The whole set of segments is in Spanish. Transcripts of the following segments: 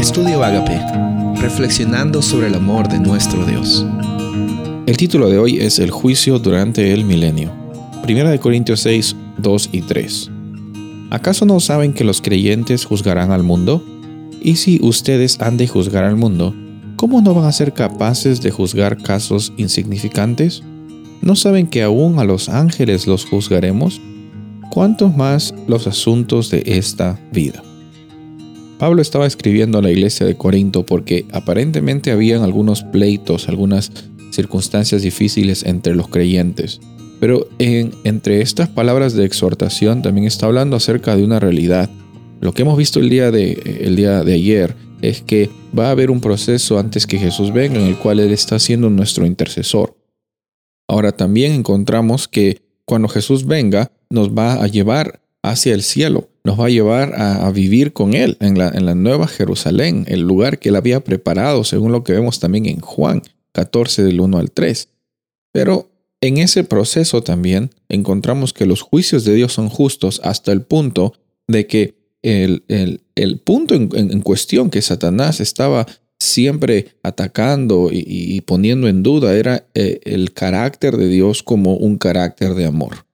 Estudio Agape, reflexionando sobre el amor de nuestro Dios. El título de hoy es El juicio durante el milenio. Primera de Corintios 6, 2 y 3. ¿Acaso no saben que los creyentes juzgarán al mundo? Y si ustedes han de juzgar al mundo, ¿cómo no van a ser capaces de juzgar casos insignificantes? ¿No saben que aún a los ángeles los juzgaremos? ¿Cuántos más los asuntos de esta vida? Pablo estaba escribiendo a la iglesia de Corinto porque aparentemente habían algunos pleitos, algunas circunstancias difíciles entre los creyentes. Pero en, entre estas palabras de exhortación también está hablando acerca de una realidad. Lo que hemos visto el día de, el día de ayer es que va a haber un proceso antes que Jesús venga en el cual Él está siendo nuestro intercesor. Ahora también encontramos que cuando Jesús venga nos va a llevar hacia el cielo nos va a llevar a, vivir con Él en la, en la Nueva Jerusalén, el lugar que Él había preparado, según lo que vemos también en Juan 14 del 1 al 3. Pero en ese proceso también encontramos que los juicios de Dios son justos hasta el punto de que el, el, punto en, cuestión que Satanás estaba siempre atacando y, poniendo en duda era eh, el carácter de Dios como un carácter de amor.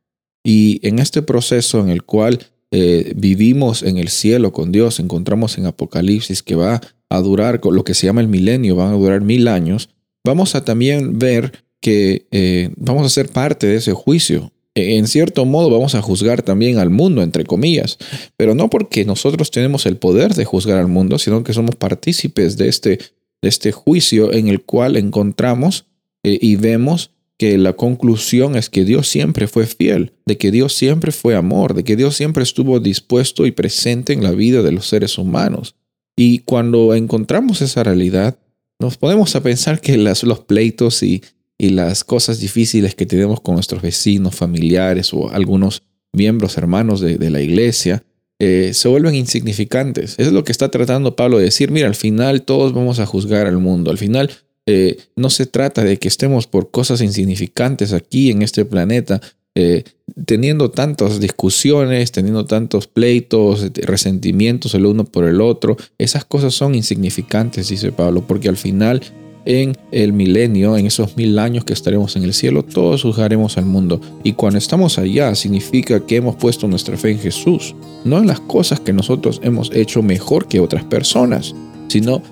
Y en este proceso en el cual eh, vivimos en el cielo con Dios, encontramos en Apocalipsis que va a durar lo que se llama el milenio, van a durar mil años, vamos a también ver que eh, vamos a ser parte de ese juicio. E, en cierto modo vamos a juzgar también al mundo, entre comillas, pero no porque nosotros tenemos el poder de juzgar al mundo, sino que somos partícipes de este, de este juicio en el cual encontramos eh, y vemos que la conclusión es que Dios siempre fue fiel, de que Dios siempre fue amor, de que Dios siempre estuvo dispuesto y presente en la vida de los seres humanos. Y cuando encontramos esa realidad, nos podemos a pensar que los pleitos y, y las cosas difíciles que tenemos con nuestros vecinos, familiares o algunos miembros hermanos de, la iglesia, eh, se vuelven insignificantes. Es lo que está tratando Pablo de decir, mira, al final todos vamos a juzgar al mundo, al final eh, no se trata de que estemos por cosas insignificantes aquí en este planeta, eh, teniendo tantas discusiones, teniendo tantos pleitos, resentimientos el uno por el otro. Esas cosas son insignificantes, dice Pablo, porque al final en el milenio, en esos mil años que estaremos en el cielo, todos juzgaremos al mundo. Y cuando estamos allá, significa que hemos puesto nuestra fe en Jesús, no en las cosas que nosotros hemos hecho mejor que otras personas, sino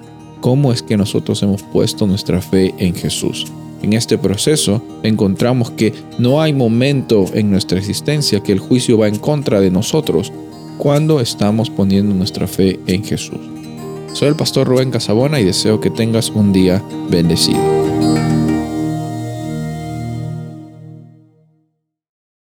cómo es que nosotros hemos puesto nuestra fe en Jesús. En este proceso encontramos que no hay momento en nuestra existencia que el juicio va en contra de nosotros cuando estamos poniendo nuestra fe en Jesús. Soy el pastor Rubén Casabona y deseo que tengas un día bendecido.